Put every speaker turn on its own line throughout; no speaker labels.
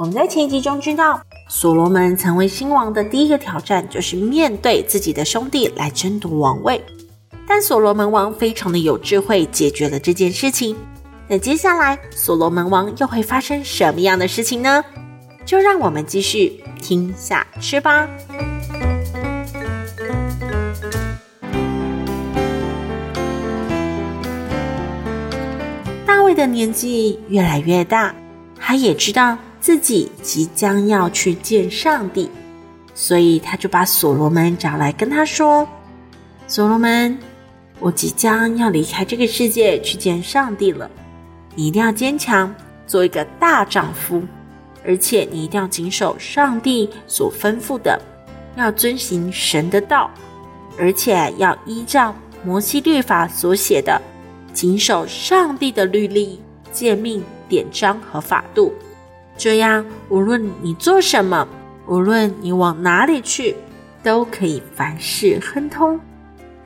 我们在前一集中知道，所罗门成为新王的第一个挑战就是面对自己的兄弟来争夺王位。但所罗门王非常的有智慧，解决了这件事情。那接下来，所罗门王又会发生什么样的事情呢？就让我们继续听下去吧。大卫的年纪越来越大，他也知道。自己即将要去见上帝，所以他就把所罗门找来跟他说：“所罗门，我即将要离开这个世界去见上帝了，你一定要坚强，做一个大丈夫，而且你一定要谨守上帝所吩咐的，要遵行神的道，而且要依照摩西律法所写的，谨守上帝的律例、诫命、典章和法度。”这样，无论你做什么，无论你往哪里去，都可以凡事亨通。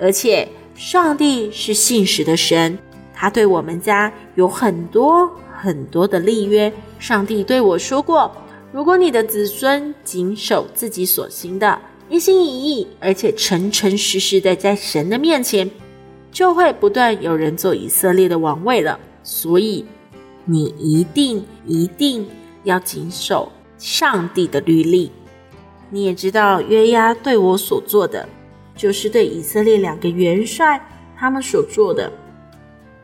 而且，上帝是信实的神，他对我们家有很多很多的立约。上帝对我说过：如果你的子孙谨守自己所行的，一心一意，而且诚诚实实的在神的面前，就会不断有人做以色列的王位了。所以，你一定一定。要谨守上帝的律例。你也知道约押对我所做的，就是对以色列两个元帅他们所做的，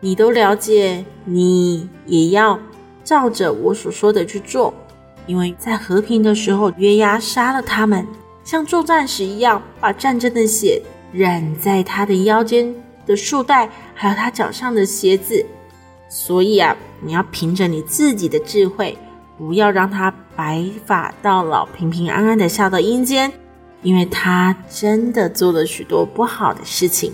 你都了解。你也要照着我所说的去做，因为在和平的时候，约押杀了他们，像作战时一样，把战争的血染在他的腰间的束带，还有他脚上的鞋子。所以啊，你要凭着你自己的智慧。不要让他白发到老，平平安安的下到阴间，因为他真的做了许多不好的事情。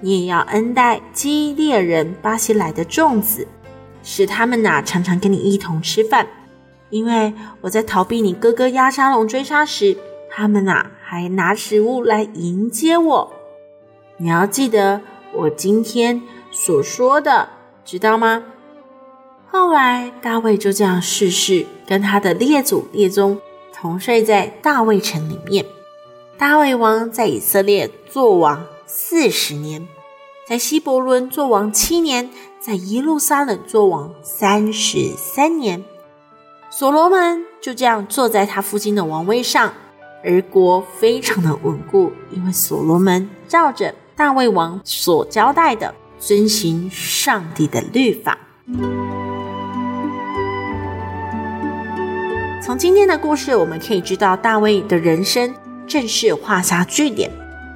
你也要恩待基列人巴西来的众子，使他们呐常常跟你一同吃饭。因为我在逃避你哥哥押沙龙追杀时，他们呐还拿食物来迎接我。你要记得我今天所说的，知道吗？后来，大卫就这样逝世，跟他的列祖列宗同睡在大卫城里面。大卫王在以色列做王四十年，在希伯仑做王七年，在耶路撒冷做王三十三年。所罗门就这样坐在他父亲的王位上，而国非常的稳固，因为所罗门照着大卫王所交代的，遵行上帝的律法。从今天的故事，我们可以知道，大卫的人生正式画下句点。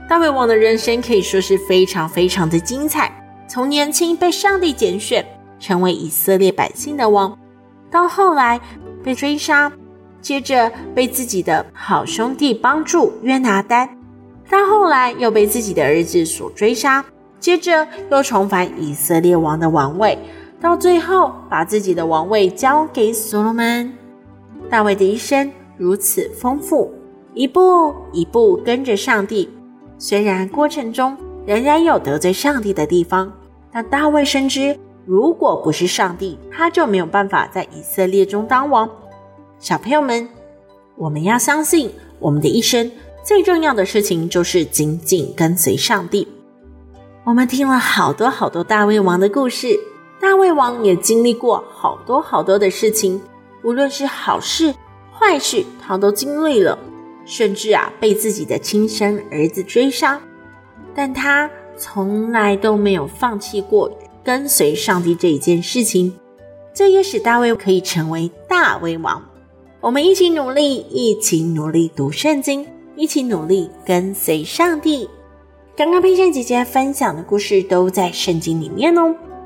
大卫王的人生可以说是非常非常的精彩。从年轻被上帝拣选，成为以色列百姓的王，到后来被追杀，接着被自己的好兄弟帮助约拿单，到后来又被自己的儿子所追杀，接着又重返以色列王的王位，到最后把自己的王位交给所罗门。大卫的一生如此丰富，一步一步跟着上帝。虽然过程中仍然有得罪上帝的地方，但大卫深知，如果不是上帝，他就没有办法在以色列中当王。小朋友们，我们要相信，我们的一生最重要的事情就是紧紧跟随上帝。我们听了好多好多大卫王的故事，大卫王也经历过好多好多的事情。无论是好事、坏事，他都经历了，甚至啊被自己的亲生儿子追杀，但他从来都没有放弃过跟随上帝这一件事情。这也使大卫可以成为大卫王。我们一起努力，一起努力读圣经，一起努力跟随上帝。刚刚佩珊姐姐分享的故事都在圣经里面哦。